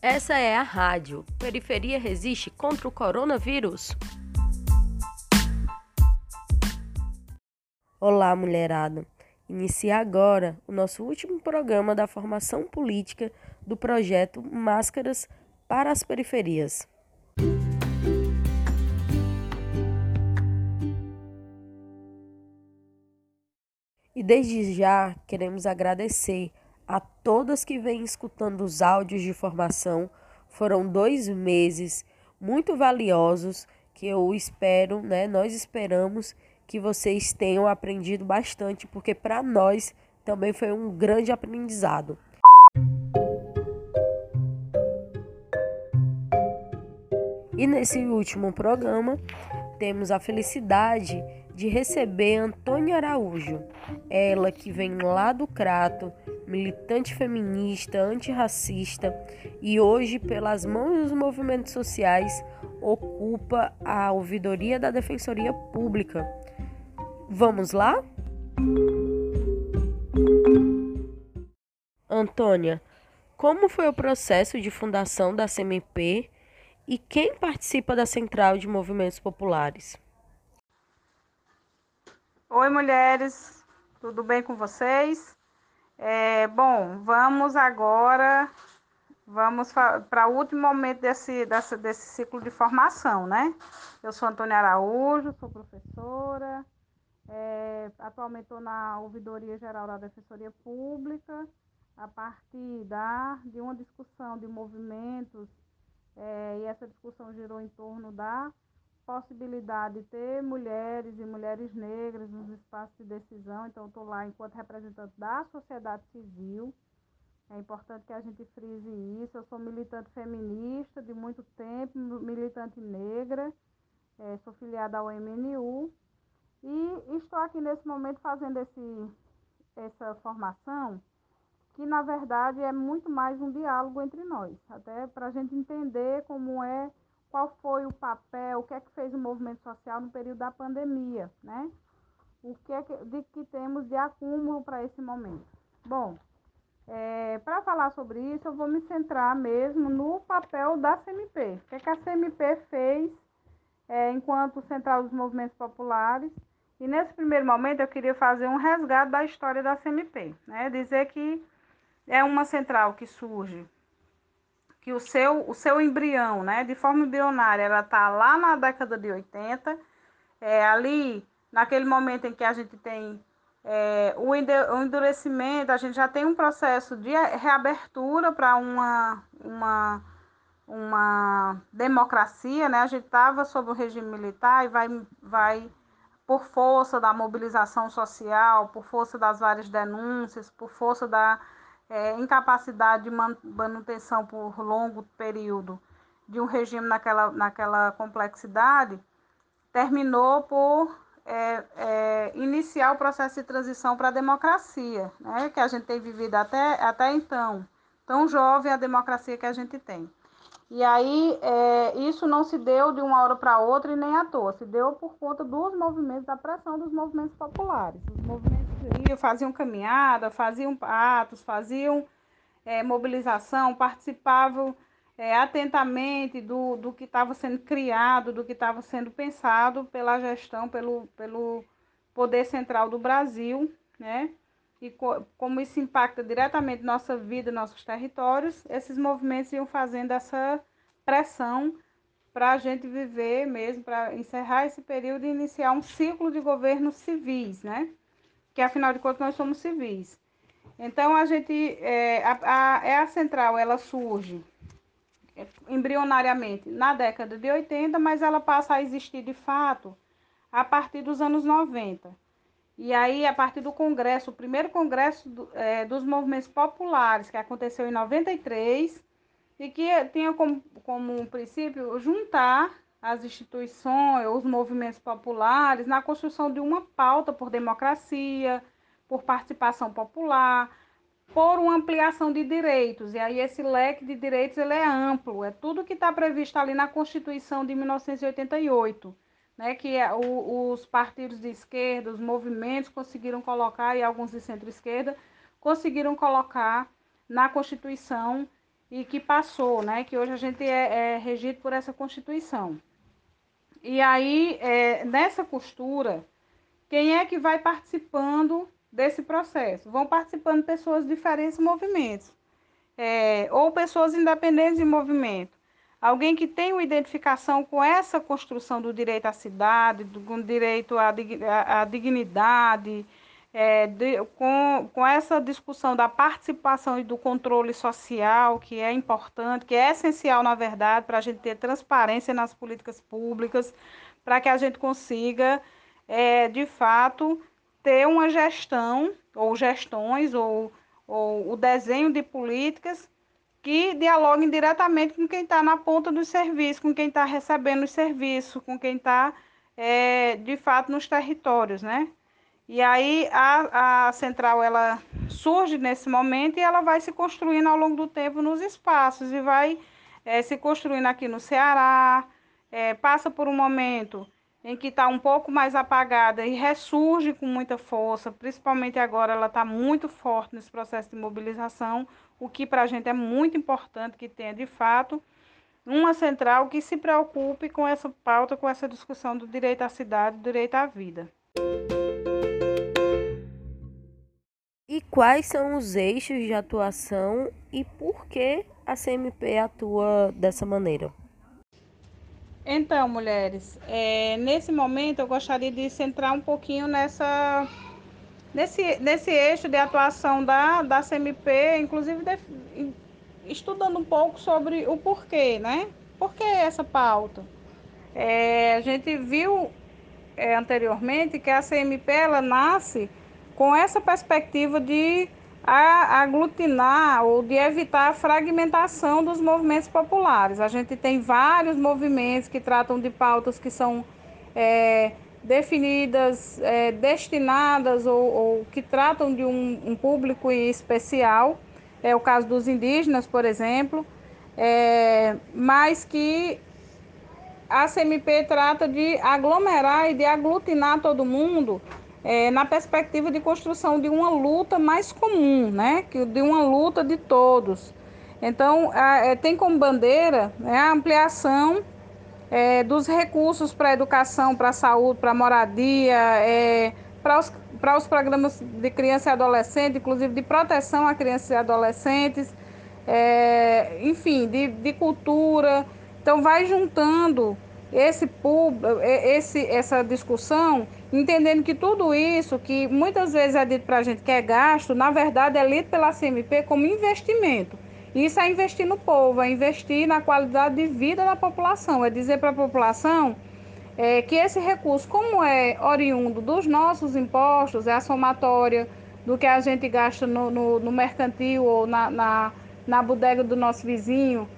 Essa é a rádio. Periferia resiste contra o coronavírus. Olá, mulherada. Inicia agora o nosso último programa da formação política do projeto Máscaras para as Periferias. E desde já queremos agradecer a todas que vêm escutando os áudios de formação. Foram dois meses muito valiosos que eu espero, né? Nós esperamos que vocês tenham aprendido bastante, porque para nós também foi um grande aprendizado. E nesse último programa, temos a felicidade de receber Antônia Araújo, ela que vem lá do Crato, militante feminista, antirracista e hoje, pelas mãos dos movimentos sociais, ocupa a ouvidoria da Defensoria Pública. Vamos lá? Antônia, como foi o processo de fundação da CMP e quem participa da Central de Movimentos Populares? Oi, mulheres, tudo bem com vocês? É, bom, vamos agora, vamos para o último momento desse, desse, ciclo de formação, né? Eu sou Antônia Araújo, sou professora, é, atualmente estou na Ouvidoria Geral da Defensoria Pública, a partir da, de uma discussão de movimentos, é, e essa discussão girou em torno da possibilidade de ter mulheres e mulheres negras nos espaços de decisão. Então, estou lá enquanto representante da sociedade civil. É importante que a gente frise isso. Eu sou militante feminista de muito tempo, militante negra, é, sou filiada ao MNU e estou aqui nesse momento fazendo esse, essa formação que na verdade é muito mais um diálogo entre nós, até para a gente entender como é qual foi o papel, o que é que fez o movimento social no período da pandemia, né? O que é que, de que temos de acúmulo para esse momento. Bom, é, para falar sobre isso, eu vou me centrar mesmo no papel da CMP. O que, é que a CMP fez é, enquanto Central dos Movimentos Populares. E nesse primeiro momento eu queria fazer um resgate da história da CMP, né? Dizer que é uma central que surge que o seu, o seu embrião, né, de forma embrionária, ela está lá na década de 80, é, ali, naquele momento em que a gente tem é, o, endurecimento, a gente já tem um processo de reabertura para uma, uma, uma democracia, né? A gente estava sob o regime militar e vai, vai, por força da mobilização social, por força das várias denúncias, por força da é, incapacidade de manutenção por longo período de um regime naquela, naquela complexidade, terminou por é, é, iniciar o processo de transição para a democracia, né, que a gente tem vivido até, até então, tão jovem a democracia que a gente tem. E aí, é, isso não se deu de uma hora para outra e nem à toa, se deu por conta dos movimentos, da pressão dos movimentos populares. Os movimentos faziam caminhada, faziam atos, faziam é, mobilização, participavam é, atentamente do, do que estava sendo criado, do que estava sendo pensado pela gestão, pelo, pelo poder central do Brasil, né? E co como isso impacta diretamente nossa vida, nossos territórios, esses movimentos iam fazendo essa pressão para a gente viver mesmo, para encerrar esse período e iniciar um ciclo de governos civis, né? Que afinal de contas nós somos civis. Então a gente é, a, a, é a central, ela surge embrionariamente na década de 80, mas ela passa a existir de fato a partir dos anos 90. E aí, a partir do Congresso, o primeiro Congresso do, é, dos Movimentos Populares, que aconteceu em 93, e que tinha como, como princípio juntar as instituições, os movimentos populares na construção de uma pauta por democracia, por participação popular, por uma ampliação de direitos. E aí esse leque de direitos ele é amplo, é tudo que está previsto ali na Constituição de 1988, né, que é o, os partidos de esquerda, os movimentos conseguiram colocar, e alguns de centro-esquerda, conseguiram colocar na Constituição e que passou, né? Que hoje a gente é, é regido por essa Constituição. E aí, é, nessa costura, quem é que vai participando desse processo? Vão participando pessoas de diferentes movimentos, é, ou pessoas independentes de movimento. Alguém que tem uma identificação com essa construção do direito à cidade, do, com direito à, à, à dignidade, é, de, com, com essa discussão da participação e do controle social, que é importante, que é essencial, na verdade, para a gente ter transparência nas políticas públicas, para que a gente consiga, é, de fato, ter uma gestão, ou gestões, ou, ou o desenho de políticas que dialoguem diretamente com quem está na ponta do serviço, com quem está recebendo o serviço, com quem está, é, de fato, nos territórios, né? E aí a, a central ela surge nesse momento e ela vai se construindo ao longo do tempo nos espaços e vai é, se construindo aqui no Ceará, é, passa por um momento em que está um pouco mais apagada e ressurge com muita força, principalmente agora ela está muito forte nesse processo de mobilização, o que para a gente é muito importante que tenha de fato uma central que se preocupe com essa pauta, com essa discussão do direito à cidade, do direito à vida. E quais são os eixos de atuação e por que a CMP atua dessa maneira? Então, mulheres, é, nesse momento eu gostaria de centrar um pouquinho nessa, nesse, nesse eixo de atuação da, da CMP, inclusive de, estudando um pouco sobre o porquê, né? Por que essa pauta? É, a gente viu é, anteriormente que a CMP ela nasce com essa perspectiva de aglutinar ou de evitar a fragmentação dos movimentos populares. A gente tem vários movimentos que tratam de pautas que são é, definidas, é, destinadas ou, ou, que tratam de um, um, público especial. É o caso dos indígenas, por exemplo, é, mas que a CMP trata de aglomerar e de aglutinar todo mundo é, na perspectiva de construção de uma luta mais comum, né? de uma luta de todos. Então, a, é, tem como bandeira né, a ampliação é, dos recursos para a educação, para a saúde, para a moradia, é, para os, os programas de criança e adolescente, inclusive de proteção a crianças e adolescentes, é, enfim, de, de cultura. Então, vai juntando esse, esse, essa discussão, entendendo que tudo isso, que muitas vezes é dito para a gente que é gasto, na verdade é lido pela CMP como investimento. Isso é investir no povo, é investir na qualidade de vida da população, é dizer para a população é, que esse recurso, como é oriundo dos nossos impostos, é a somatória do que a gente gasta no, no, no mercantil ou na, na, na bodega do nosso vizinho,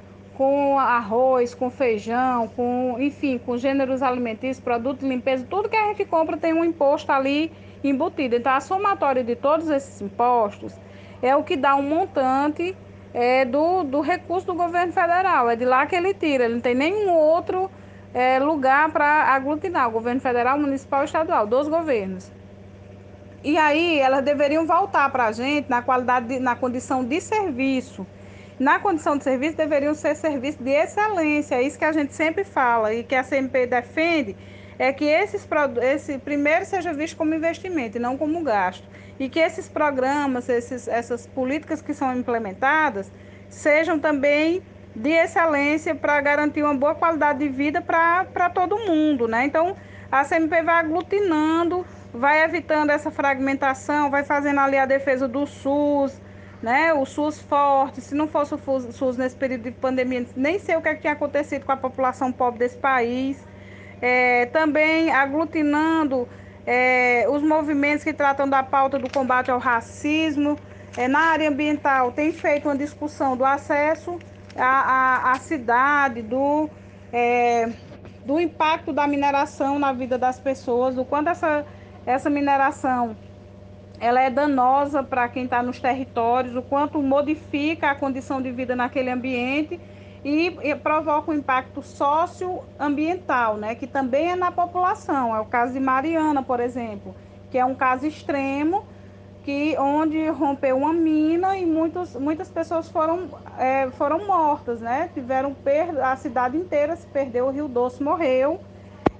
com arroz, com feijão, com, enfim, com gêneros alimentícios, produtos de limpeza, tudo que a gente compra tem um imposto ali embutido. Então, a somatória de todos esses impostos é o que dá um montante é, do, do recurso do governo federal. É de lá que ele tira, ele não tem nenhum outro é, lugar para aglutinar, o governo federal, municipal e estadual, dos governos. E aí elas deveriam voltar para a gente na qualidade, de, na condição de serviço na condição de serviço, deveriam ser serviços de excelência. É isso que a gente sempre fala e que a CMP defende, é que esses, esse primeiro seja visto como investimento e não como gasto. E que esses programas, esses, essas políticas que são implementadas, sejam também de excelência para garantir uma boa qualidade de vida para todo mundo. Né? Então, a CMP vai aglutinando, vai evitando essa fragmentação, vai fazendo ali a defesa do SUS, né? O SUS forte, se não fosse o SUS nesse período de pandemia, nem sei o que, é que tinha acontecido com a população pobre desse país. É, também aglutinando é, os movimentos que tratam da pauta do combate ao racismo. É, na área ambiental, tem feito uma discussão do acesso à, à, à cidade, do, é, do impacto da mineração na vida das pessoas, do quanto essa, essa mineração ela é danosa para quem está nos territórios, o quanto modifica a condição de vida naquele ambiente e, e provoca um impacto socioambiental, né, que também é na população. É o caso de Mariana, por exemplo, que é um caso extremo, que onde rompeu uma mina e muitos, muitas pessoas foram, é, foram mortas, né? Tiveram perda, a cidade inteira se perdeu, o Rio Doce morreu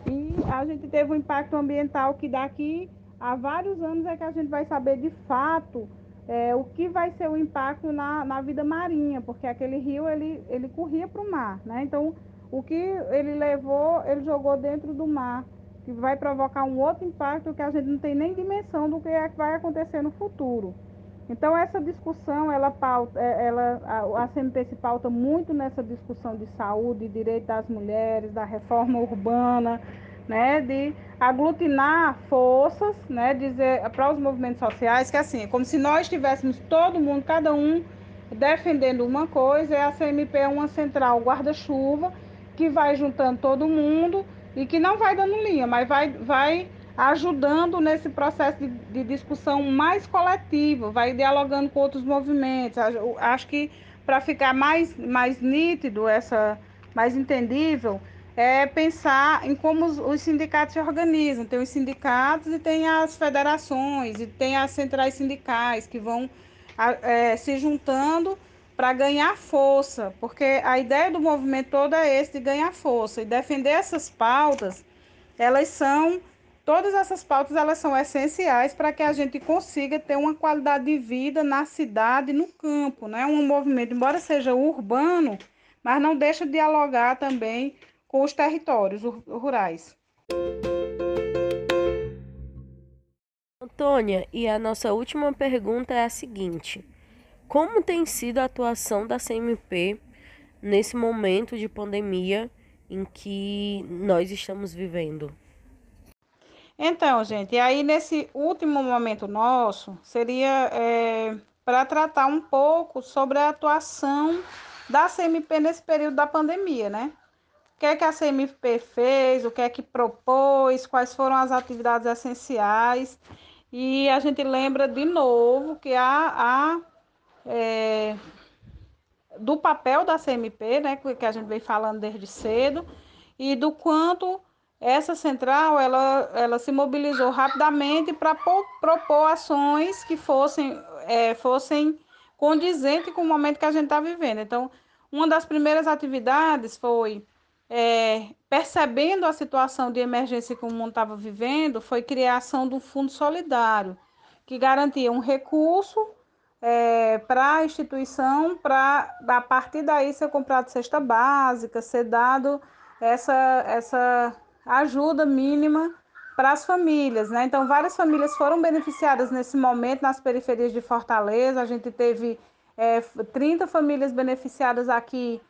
e a gente teve um impacto ambiental que daqui a vários anos é que a gente vai saber de fato é, o que vai ser o impacto na, na vida marinha, porque aquele rio ele, ele corria para o mar, né? Então o que ele levou, ele jogou dentro do mar que vai provocar um outro impacto que a gente não tem nem dimensão do que, é que vai acontecer no futuro. Então essa discussão, ela pauta, é, ela, a, a CMP se pauta muito nessa discussão de saúde, direito das mulheres, da reforma urbana, né, de aglutinar forças, né, dizer para os movimentos sociais que assim, é como se nós tivéssemos todo mundo, cada um defendendo uma coisa, e a CMP é uma central guarda-chuva que vai juntando todo mundo e que não vai dando linha, mas vai, vai ajudando nesse processo de, de discussão mais coletivo, vai dialogando com outros movimentos. Acho que para ficar mais, mais nítido, essa, mais entendível, é pensar em como os, os, sindicatos se organizam. Tem os sindicatos e tem as federações, e tem as centrais sindicais que vão é, se juntando para ganhar força, porque a ideia do movimento todo é esse de ganhar força e defender essas pautas, elas são todas essas pautas elas são essenciais para que a gente consiga ter uma qualidade de vida na cidade, no campo, né? Um movimento, embora seja urbano, mas não deixa de dialogar também com os territórios rurais. Antônia, e a nossa última pergunta é a seguinte: como tem sido a atuação da CMP nesse momento de pandemia em que nós estamos vivendo? Então, gente, e aí nesse último momento nosso, seria é, para tratar um pouco sobre a atuação da CMP nesse período da pandemia, né? O que é que a CMP fez, o que é que propôs, quais foram as atividades essenciais. E a gente lembra de novo que a, a é, do papel da CMP, né, que a gente vem falando desde cedo, e do quanto essa central ela, ela se mobilizou rapidamente para propor ações que fossem, é, fossem condizentes com o momento que a gente está vivendo. Então, uma das primeiras atividades foi, é, percebendo a situação de emergência que o mundo estava vivendo, foi criação do Fundo Solidário, que garantia um recurso é, para a instituição, para a partir daí ser comprado cesta básica, ser dado essa, essa ajuda mínima para as famílias. Né? Então, várias famílias foram beneficiadas nesse momento nas periferias de Fortaleza. A gente teve é, 30 famílias beneficiadas aqui,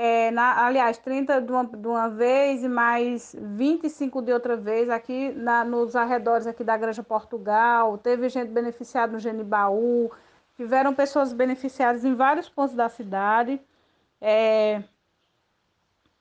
é, na, aliás, 30 de uma, de uma vez e mais 25 de outra vez aqui na, nos arredores aqui da Granja Portugal. Teve gente beneficiada no Genibaú, tiveram pessoas beneficiadas em vários pontos da cidade. É,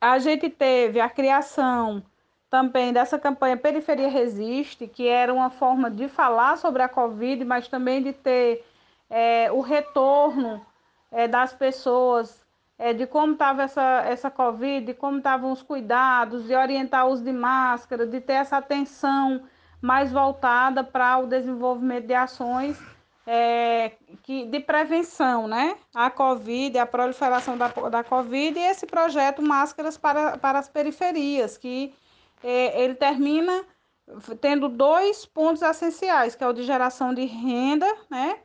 a gente teve a criação também dessa campanha Periferia Resiste, que era uma forma de falar sobre a Covid, mas também de ter é, o retorno é, das pessoas, é, de como estava essa, essa Covid, de como estavam os cuidados, de orientar o uso de máscara, de ter essa atenção mais voltada para o desenvolvimento de ações é, que, de prevenção, né? A Covid, a proliferação da, da Covid e esse projeto Máscaras para, para as Periferias, que é, ele termina tendo dois pontos essenciais, que é o de geração de renda, né?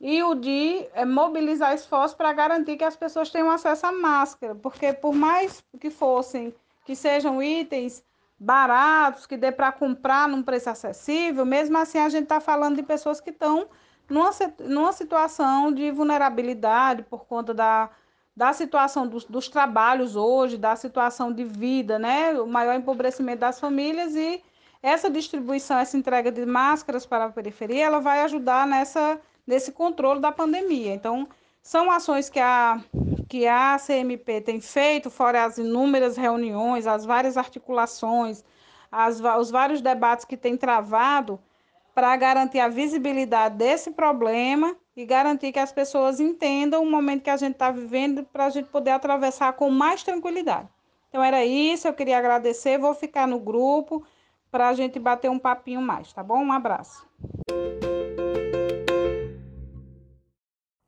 E o de é, mobilizar esforços para garantir que as pessoas tenham acesso à máscara, porque por mais que fossem, que sejam itens baratos, que dê para comprar num preço acessível, mesmo assim a gente está falando de pessoas que estão numa, numa situação de vulnerabilidade por conta da, da situação dos, dos trabalhos hoje, da situação de vida, né? O maior empobrecimento das famílias e essa distribuição, essa entrega de máscaras para a periferia, ela vai ajudar nessa, nesse controle da pandemia. Então, são ações que a, que a CMP tem feito, fora as inúmeras reuniões, as várias articulações, as, os vários debates que tem travado, para garantir a visibilidade desse problema e garantir que as pessoas entendam o momento que a gente está vivendo para a gente poder atravessar com mais tranquilidade. Então era isso, eu queria agradecer, vou ficar no grupo para a gente bater um papinho mais, tá bom? Um abraço.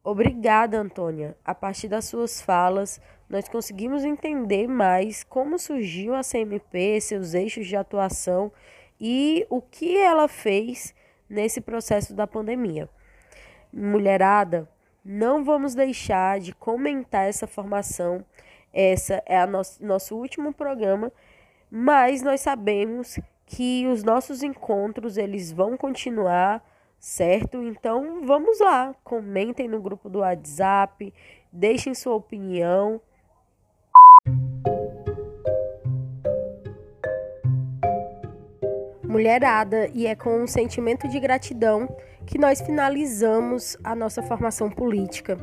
Obrigada, Antônia. A partir das suas falas, nós conseguimos entender mais como surgiu a CMP, seus eixos de atuação e o que ela fez nesse processo da pandemia. Mulherada, não vamos deixar de comentar essa formação. Essa é a nosso, nosso último programa, mas nós sabemos que os nossos encontros eles vão continuar, certo? Então vamos lá, comentem no grupo do WhatsApp, deixem sua opinião. Mulherada, e é com um sentimento de gratidão que nós finalizamos a nossa formação política.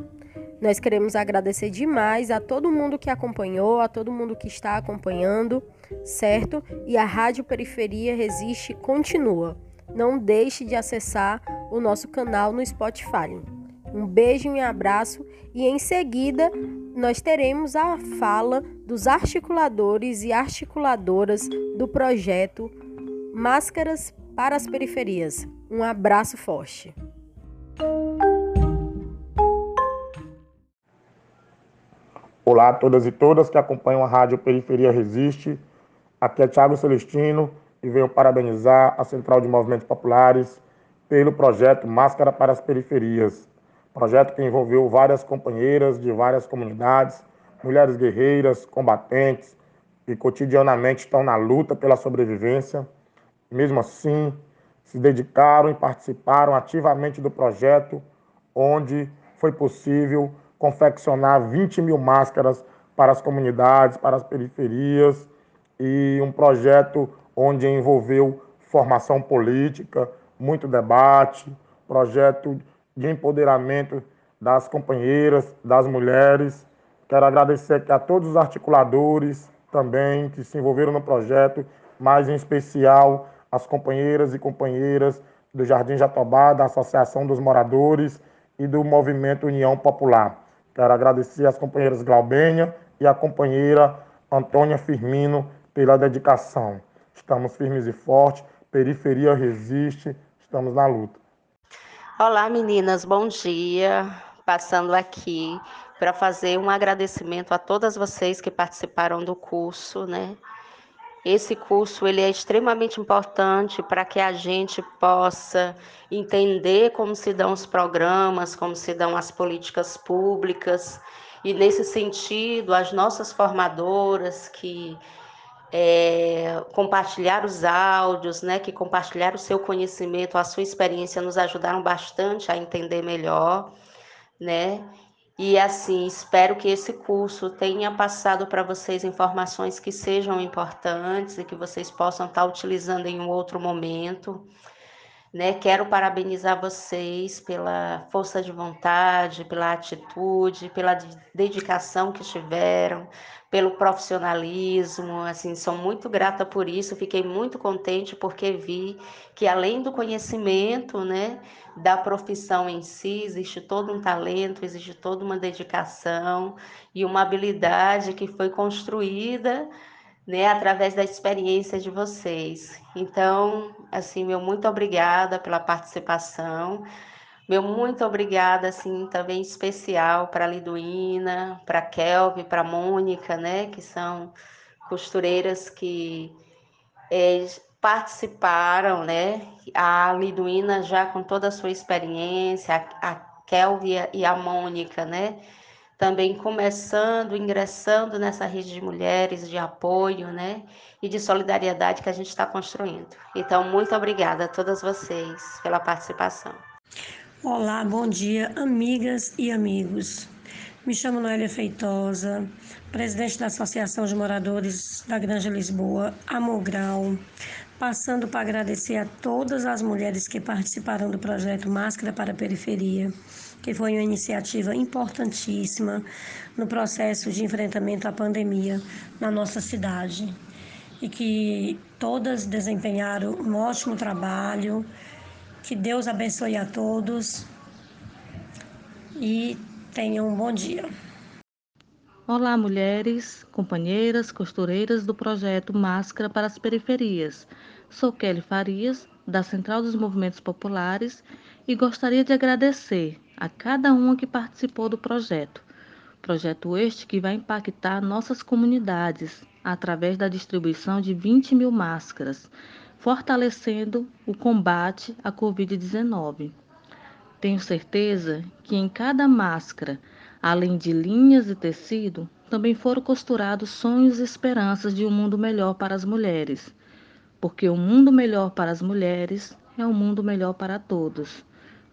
Nós queremos agradecer demais a todo mundo que acompanhou, a todo mundo que está acompanhando, certo? E a Rádio Periferia Resiste continua. Não deixe de acessar o nosso canal no Spotify. Um beijo e um abraço e em seguida nós teremos a fala dos articuladores e articuladoras do projeto Máscaras para as Periferias. Um abraço forte. Olá a todas e todas que acompanham a Rádio Periferia Resiste. Aqui é Tiago Celestino e venho parabenizar a Central de Movimentos Populares pelo projeto Máscara para as Periferias. Projeto que envolveu várias companheiras de várias comunidades, mulheres guerreiras, combatentes, que cotidianamente estão na luta pela sobrevivência. Mesmo assim, se dedicaram e participaram ativamente do projeto, onde foi possível confeccionar 20 mil máscaras para as comunidades, para as periferias, e um projeto onde envolveu formação política, muito debate, projeto de empoderamento das companheiras, das mulheres. Quero agradecer aqui a todos os articuladores também que se envolveram no projeto, mas em especial as companheiras e companheiras do Jardim Jatobá, da Associação dos Moradores e do Movimento União Popular. Quero agradecer às companheiras Glaubênia e à companheira Antônia Firmino pela dedicação. Estamos firmes e fortes, periferia resiste, estamos na luta. Olá meninas, bom dia. Passando aqui para fazer um agradecimento a todas vocês que participaram do curso, né? Esse curso ele é extremamente importante para que a gente possa entender como se dão os programas, como se dão as políticas públicas. E nesse sentido, as nossas formadoras que é, compartilhar os áudios, né, que compartilhar o seu conhecimento, a sua experiência, nos ajudaram bastante a entender melhor, né? E assim, espero que esse curso tenha passado para vocês informações que sejam importantes e que vocês possam estar utilizando em um outro momento. Né? Quero parabenizar vocês pela força de vontade, pela atitude, pela dedicação que tiveram, pelo profissionalismo. Assim, sou muito grata por isso. Fiquei muito contente porque vi que além do conhecimento, né, da profissão em si, existe todo um talento, existe toda uma dedicação e uma habilidade que foi construída né, através da experiência de vocês. Então, assim, meu muito obrigada pela participação. Meu muito obrigada, assim, também especial para a Liduína, para a Kelvin, para a Mônica, né, que são costureiras que é, participaram, né? A Liduína já com toda a sua experiência, a, a e a Mônica, né? Também começando, ingressando nessa rede de mulheres de apoio, né, e de solidariedade que a gente está construindo. Então, muito obrigada a todas vocês pela participação. Olá, bom dia, amigas e amigos. Me chamo Noélia Feitosa, presidente da Associação de Moradores da Granja Lisboa, Amogral, passando para agradecer a todas as mulheres que participaram do projeto Máscara para a Periferia que foi uma iniciativa importantíssima no processo de enfrentamento à pandemia na nossa cidade e que todas desempenharam um ótimo trabalho. Que Deus abençoe a todos e tenham um bom dia. Olá, mulheres, companheiras, costureiras do projeto Máscara para as Periferias. Sou Kelly Farias, da Central dos Movimentos Populares, e gostaria de agradecer a cada uma que participou do projeto. Projeto este que vai impactar nossas comunidades através da distribuição de 20 mil máscaras, fortalecendo o combate à Covid-19. Tenho certeza que em cada máscara, além de linhas e tecido, também foram costurados sonhos e esperanças de um mundo melhor para as mulheres, porque o um mundo melhor para as mulheres é um mundo melhor para todos.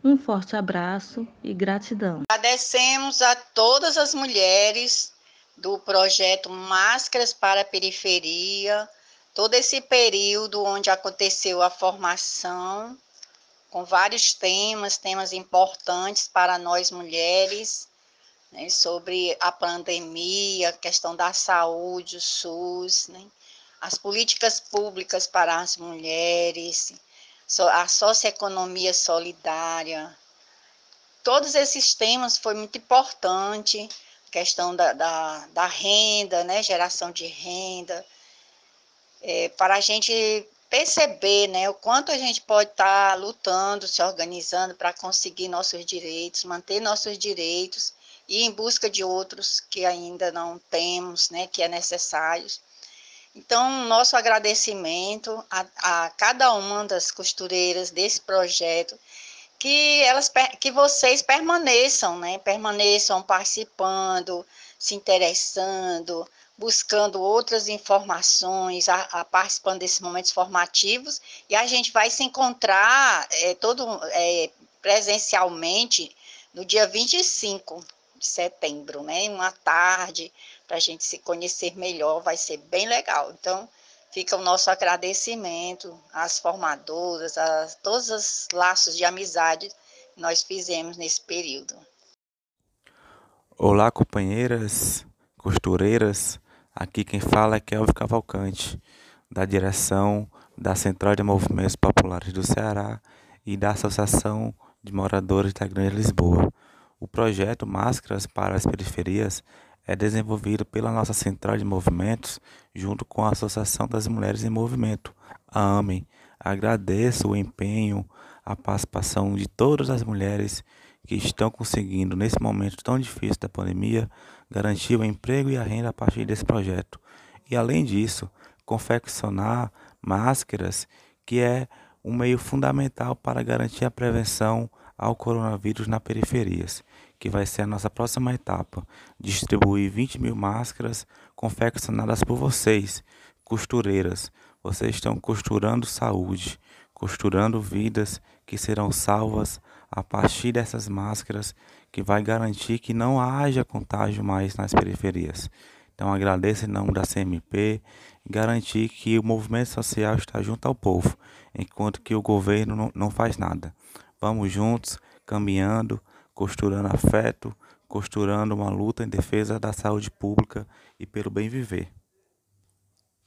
Um forte abraço e gratidão. Agradecemos a todas as mulheres do projeto Máscaras para a Periferia, todo esse período onde aconteceu a formação, com vários temas, temas importantes para nós mulheres, né, sobre a pandemia, a questão da saúde, o SUS, né, as políticas públicas para as mulheres, a socioeconomia solidária. Todos esses temas foi muito importante, questão da, da, da renda, né, geração de renda, é, para a gente perceber né, o quanto a gente pode estar tá lutando, se organizando para conseguir nossos direitos, manter nossos direitos e em busca de outros que ainda não temos, né, que é necessários. Então, nosso agradecimento a, a cada uma das costureiras desse projeto, que elas que vocês permaneçam, né? Permaneçam participando, se interessando, buscando outras informações, a, a participando desses momentos formativos, e a gente vai se encontrar é, todo é, presencialmente no dia 25 de setembro, né? Uma tarde, para a gente se conhecer melhor, vai ser bem legal. Então, fica o nosso agradecimento às formadoras, a todos os laços de amizade que nós fizemos nesse período. Olá, companheiras, costureiras. Aqui quem fala é Kelvin Cavalcante, da direção da Central de Movimentos Populares do Ceará e da Associação de Moradores da Grande Lisboa. O projeto Máscaras para as Periferias é desenvolvido pela nossa Central de Movimentos junto com a Associação das Mulheres em Movimento, a AMEN. Agradeço o empenho, a participação de todas as mulheres que estão conseguindo, nesse momento tão difícil da pandemia, garantir o emprego e a renda a partir desse projeto. E além disso, confeccionar máscaras, que é um meio fundamental para garantir a prevenção ao coronavírus nas periferias que vai ser a nossa próxima etapa. Distribuir 20 mil máscaras confeccionadas por vocês, costureiras. Vocês estão costurando saúde, costurando vidas que serão salvas a partir dessas máscaras, que vai garantir que não haja contágio mais nas periferias. Então agradeço em nome da CMP garantir que o movimento social está junto ao povo, enquanto que o governo não, não faz nada. Vamos juntos, caminhando, costurando afeto, costurando uma luta em defesa da saúde pública e pelo bem viver.